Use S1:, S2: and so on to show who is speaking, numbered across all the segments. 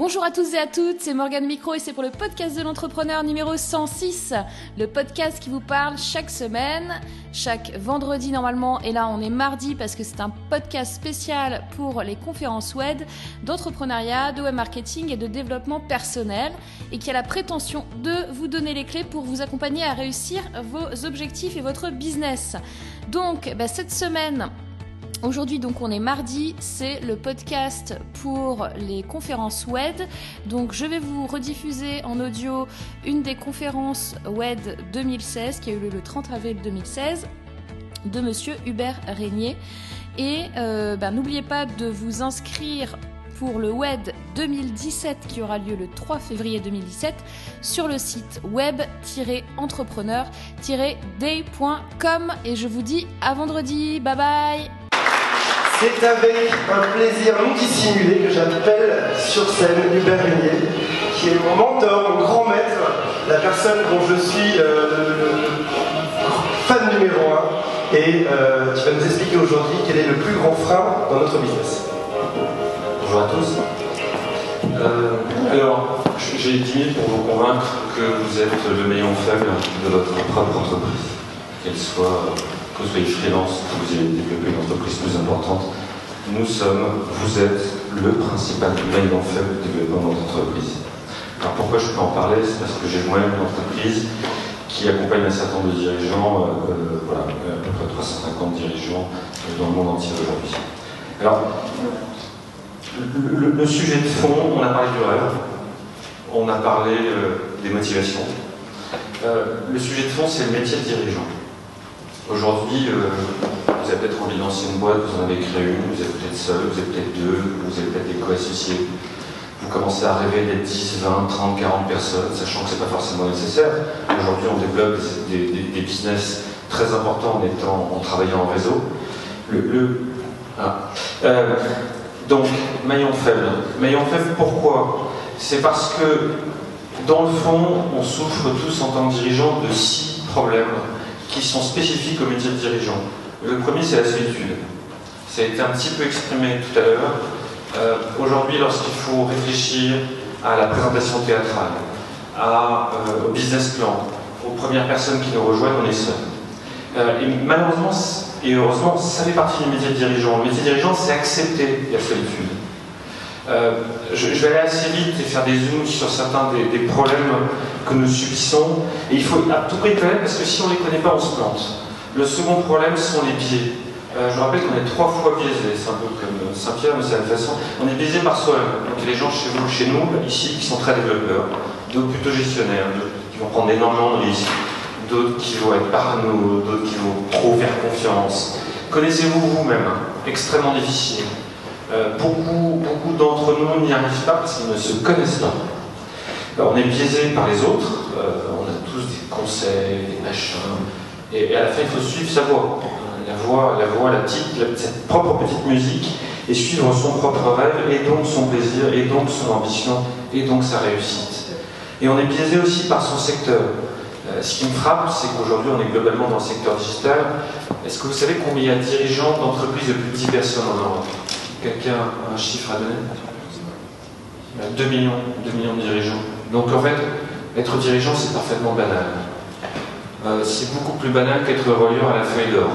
S1: Bonjour à tous et à toutes, c'est Morgane Micro et c'est pour le podcast de l'entrepreneur numéro 106, le podcast qui vous parle chaque semaine, chaque vendredi normalement, et là on est mardi parce que c'est un podcast spécial pour les conférences web d'entrepreneuriat, de web marketing et de développement personnel et qui a la prétention de vous donner les clés pour vous accompagner à réussir vos objectifs et votre business. Donc bah, cette semaine, Aujourd'hui, donc, on est mardi, c'est le podcast pour les conférences WED. Donc, je vais vous rediffuser en audio une des conférences WED 2016 qui a eu lieu le 30 avril 2016 de monsieur Hubert Régnier. Et euh, ben, n'oubliez pas de vous inscrire pour le WED 2017 qui aura lieu le 3 février 2017 sur le site web-entrepreneur-day.com et je vous dis à vendredi. Bye bye
S2: c'est avec un plaisir non dissimulé que j'appelle sur scène Hubert Régnier, qui est mon mentor, mon grand maître, la personne dont je suis euh, fan numéro un. Et euh, tu vas nous expliquer aujourd'hui quel est le plus grand frein dans notre business.
S3: Bonjour à tous. Euh, alors, j'ai 10 minutes pour vous convaincre que vous êtes le maillon faible de votre propre entreprise, qu'elle soit que vous soyez freelance, que vous ayez développé une entreprise plus importante, nous sommes, vous êtes le principal maillon faible du développement de notre entreprise. Alors pourquoi je peux en parler? C'est parce que j'ai moi-même une entreprise qui accompagne un certain nombre de dirigeants, euh, euh, voilà, à peu près 350 dirigeants euh, dans le monde entier aujourd'hui. Alors, le, sujet de fond, on a parlé du rêve, on a parlé des motivations. le sujet de fond, c'est le métier de dirigeant. Aujourd'hui, euh, vous avez peut-être envie de lancer une boîte, vous en avez créé une, vous êtes peut-être seul, vous êtes peut-être deux, vous avez peut-être des co-associés. Vous commencez à rêver d'être 10, 20, 30, 40 personnes, sachant que ce n'est pas forcément nécessaire. Aujourd'hui, on développe des, business très importants en, étant, en travaillant en réseau. Le, ah. euh, donc, maillon faible. Maillon faible, pourquoi? C'est parce que, dans le fond, on souffre tous en tant que dirigeants de six problèmes qui sont spécifiques au métier de dirigeant. Le premier, c'est la solitude. Ça a été un petit peu exprimé tout à l'heure. Euh, aujourd'hui, lorsqu'il faut réfléchir à la présentation théâtrale, euh, au business plan, aux premières personnes qui nous rejoignent, on est seul. Euh, et malheureusement, et heureusement, ça fait partie du métier de dirigeant. Le métier de dirigeant, c'est accepter la solitude. Je, vais aller assez vite et faire des zooms sur certains des, problèmes que nous subissons. Et il faut à tout prix connaître parce que si on ne les connaît pas, on se plante. Le second problème sont les biais. Euh, je rappelle qu'on est trois fois biaisé, c'est un peu comme Saint-Pierre, mais c'est la façon. On est biaisé par soi-même. Donc les gens chez vous, chez nous, ici, qui sont très développeurs, d'autres plutôt gestionnaires, d'autres qui vont prendre énormément de risques, d'autres qui vont être parano, d'autres qui vont trop faire confiance. Connaissez-vous vous-même Extrêmement difficile. Euh, beaucoup, beaucoup d'entre nous n'y arrivent pas parce qu'ils ne se connaissent pas. On est biaisé par les autres, euh, on a tous des conseils, des machins, et, à la fin il faut suivre sa voix. La voix, la voix, la petite, cette propre petite musique, et suivre son propre rêve, et donc son plaisir, et donc son ambition, et donc sa réussite. Et on est biaisé aussi par son secteur. Euh, ce qui me frappe, c'est qu'aujourd'hui, on est globalement dans le secteur digital. Est-ce que vous savez combien il y a de dirigeants d'entreprises de plus de 10 personnes en Europe? Quelqu'un a un chiffre à donner? 2 millions, 2 millions de dirigeants. Donc en fait, être dirigeant, c'est parfaitement banal. Euh, c'est beaucoup plus banal qu'être relieur à la feuille d'or.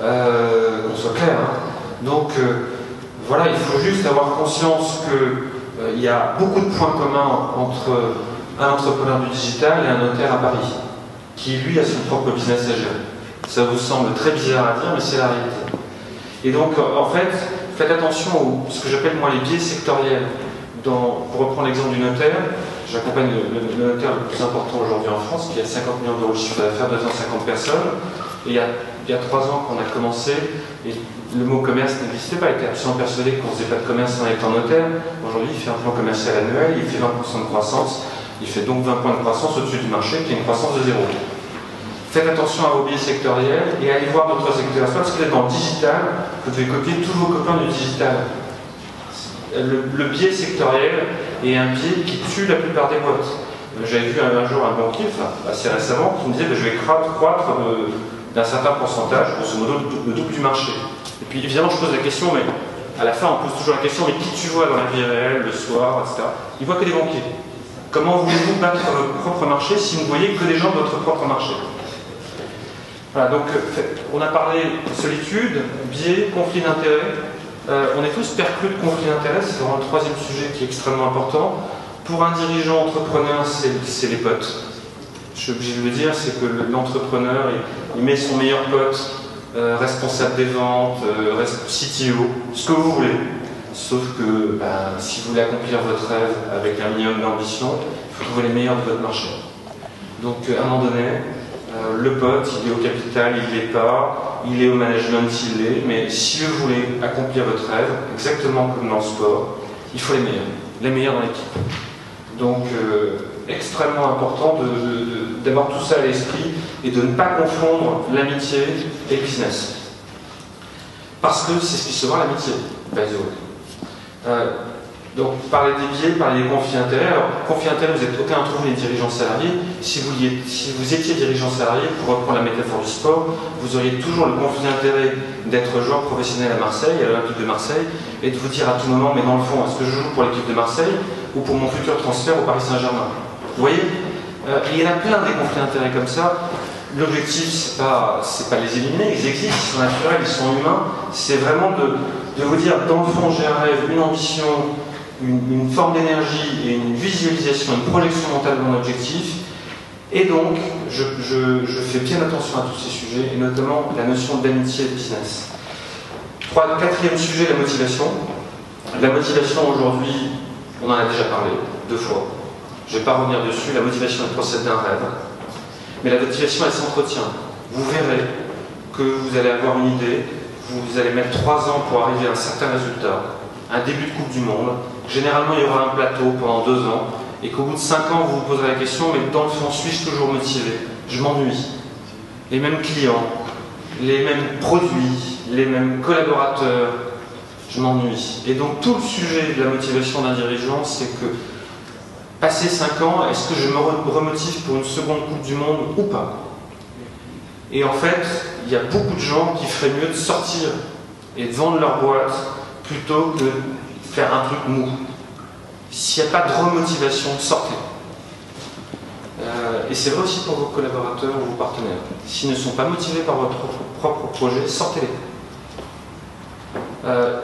S3: Euh, qu'on soit clair. Hein. Donc euh, voilà, il faut juste avoir conscience qu'il y a beaucoup de points communs entre un entrepreneur du digital et un notaire à Paris, qui lui a son propre business à gérer. Ça vous semble très bizarre à dire, mais c'est la réalité. Et donc, en fait, faites attention à ce que j'appelle moi les biais sectoriels. Pour reprendre l'exemple du notaire, j'accompagne le, notaire le plus important aujourd'hui en France, qui a 50 millions d'euros de chiffre d'affaires, 250 personnes. Et il y, a, trois ans qu'on a commencé, et le mot commerce n'existait pas, il était absolument persuadé qu'on ne faisait pas de commerce en étant notaire. Aujourd'hui, il fait un plan commercial annuel, il fait 20% de croissance, il fait donc 20 points de croissance au-dessus du marché, qui est une croissance de zéro. Faites attention à vos biais sectoriels et allez voir d'autres secteurs. Parce que vous êtes dans le digital, vous devez copier tous vos copains du digital. Le, biais sectoriel est un biais qui tue la plupart des boîtes. J'avais vu un, jour un banquier, assez récemment, qui me disait que je vais croître d'un certain pourcentage, grosso modo le double du marché. Et puis évidemment, je pose la question, mais À la fin, on pose toujours la question mais qui tu vois dans la vie réelle, le soir, etc. Il voit que des banquiers. Comment voulez-vous battre votre propre marché si vous ne voyez que des gens de votre propre marché? Voilà, donc on a parlé solitude, biais, conflit d'intérêts. Euh, on est tous perclus de conflit d'intérêts, c'est vraiment le troisième sujet qui est extrêmement important. Pour un dirigeant entrepreneur, c'est les potes. Je suis obligé de le dire, c'est que l'entrepreneur, il, met son meilleur pote, euh, responsable des ventes, euh, CTO, ce que vous voulez. Sauf que ben, si vous voulez accomplir votre rêve avec un minimum d'ambition, il faut trouver les meilleurs de votre marché. Donc à un moment donné, euh, le pote, il est au capital, il ne l'est pas, il est au management, il l'est, mais si vous voulez accomplir votre rêve, exactement comme dans le sport, il faut les meilleurs, les meilleurs dans l'équipe. Donc euh, extrêmement important d'avoir tout ça à l'esprit et de ne pas confondre l'amitié et le business. Parce que c'est ce qui se voit l'amitié, by euh, donc, parler des biais, parler des conflits d'intérêts. Alors, conflits d'intérêts, vous n'êtes aucun vous les dirigeants salariés. Si vous, étiez dirigeant salarié, pour reprendre la métaphore du sport, vous auriez toujours le conflit d'intérêt d'être joueur professionnel à Marseille, à l'Olympique de Marseille, et de vous dire à tout moment, mais dans le fond, est-ce que je joue pour l'équipe de Marseille ou pour mon futur transfert au Paris Saint-Germain? Vous voyez? Euh, Il y en a plein des conflits d'intérêts comme ça. L'objectif, c'est pas, c'est pas les éliminer, ils existent, ils sont naturels, ils sont humains. C'est vraiment de vous dire, dans le fond, j'ai un rêve, une ambition, une, forme d'énergie et une visualisation, une projection mentale de mon objectif. Et donc, je, fais bien attention à tous ces sujets, et notamment la notion d'amitié et de business. quatrième sujet, la motivation. La motivation aujourd'hui, on en a déjà parlé deux fois. Je ne vais pas revenir dessus. La motivation, elle procède d'un rêve. Mais la motivation, elle s'entretient. Vous verrez que vous allez avoir une idée, vous allez mettre trois ans pour arriver à un certain résultat, un début de Coupe du Monde. Généralement, il y aura un plateau pendant deux ans, et qu'au bout de cinq ans, vous vous poserez la question, mais dans le fond, suis-je toujours motivé? Je m'ennuie. Les mêmes clients, les mêmes produits, les mêmes collaborateurs, je m'ennuie. Et donc tout le sujet de la motivation d'un dirigeant, c'est que passé cinq ans, est-ce que je me remotive pour une seconde Coupe du Monde ou pas? Et en fait, il y a beaucoup de gens qui feraient mieux de sortir et de vendre leur boîte plutôt que faire un truc mou. S'il n'y a pas de remotivation, sortez. Euh, et c'est vrai aussi pour vos collaborateurs ou vos partenaires. S'ils ne sont pas motivés par votre propre projet, sortez-les. Euh,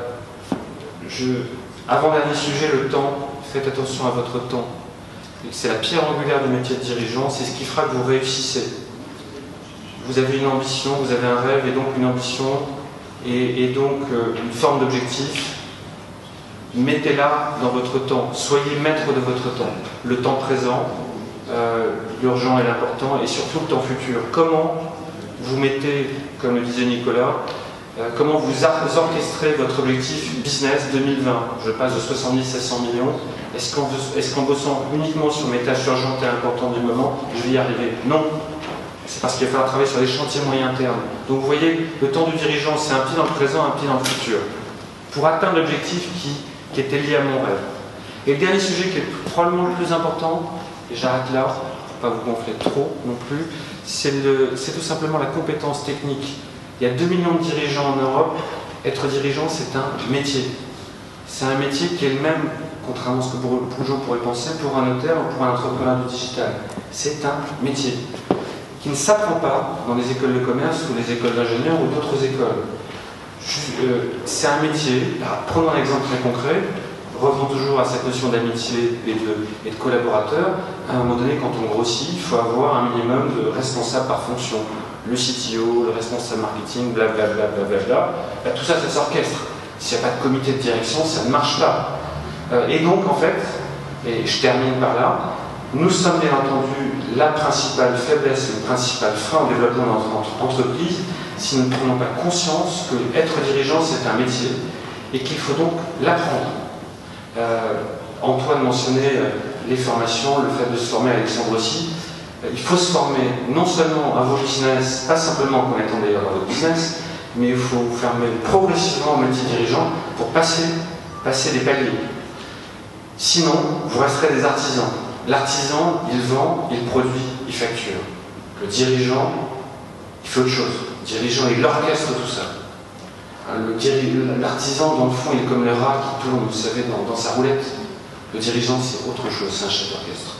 S3: avant-dernier sujet, le temps. Faites attention à votre temps. C'est la pierre angulaire du métier de dirigeant, c'est ce qui fera que vous réussissez vous avez une ambition, vous avez un rêve et donc une ambition et, donc euh, une forme d'objectif. Mettez-la dans votre temps, soyez maître de votre temps, le temps présent, euh, l'urgent et l'important, et surtout le temps futur. Comment vous mettez, comme le disait Nicolas, euh, comment vous orchestrez votre objectif business 2020 Je passe de 70 à 100 millions. Est-ce qu'en bossant uniquement sur mes tâches urgentes et importantes du moment, je vais y arriver? Non, c'est parce qu'il va falloir travailler sur les chantiers moyen terme. Donc vous voyez, le temps du dirigeant, c'est un pied dans le présent, un pied dans le futur, pour atteindre l'objectif qui, qui, était lié à mon rêve. Et le dernier sujet qui est probablement le plus important, et j'arrête là, pour pas vous gonfler trop non plus, c'est tout simplement la compétence technique. Il y a 2 millions de dirigeants en Europe. Être dirigeant, c'est un métier. C'est un métier qui est le même, contrairement à ce que beaucoup de gens pourraient penser, pour un notaire ou pour un entrepreneur du digital. C'est un métier qui ne s'apprend pas dans les écoles de commerce ou les écoles d'ingénieurs ou d'autres écoles. Euh, c'est un métier, prenons un exemple très concret, revenons toujours à cette notion d'amitié et de, et de collaborateur. À un moment donné, quand on grossit, il faut avoir un minimum de responsables par fonction. Le CTO, le responsable marketing, blablabla. Bla, bla, bla, bah, tout ça, ça s'orchestre. S'il n'y a pas de comité de direction, ça ne marche pas. Euh, et donc, en fait, et je termine par là, nous sommes bien entendu la principale faiblesse, le principal frein au développement de notre entreprise si nous ne prenons pas conscience que être dirigeant c'est un métier et qu'il faut donc l'apprendre. Euh, Antoine mentionnait euh, les formations, le fait de se former, Alexandre aussi. Euh, il faut se former non seulement à vos business, pas simplement en étant d'ailleurs dans votre business, mais il faut vous former progressivement au métier dirigeant pour passer, passer des paliers. Sinon, vous resterez des artisans. L'artisan, il vend, il produit, il facture. Le dirigeant, il fait autre chose. Le dirigeant, il orchestre tout ça. L'artisan, dans le fond, il est comme le rat qui tourne, vous savez, dans, sa roulette. Le dirigeant, c'est autre chose, c'est un chef d'orchestre.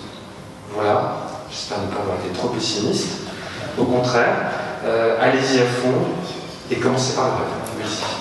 S3: Voilà, j'espère ne pas avoir été trop pessimiste. Au contraire, euh, allez-y à fond et commencez par le rêve. Merci.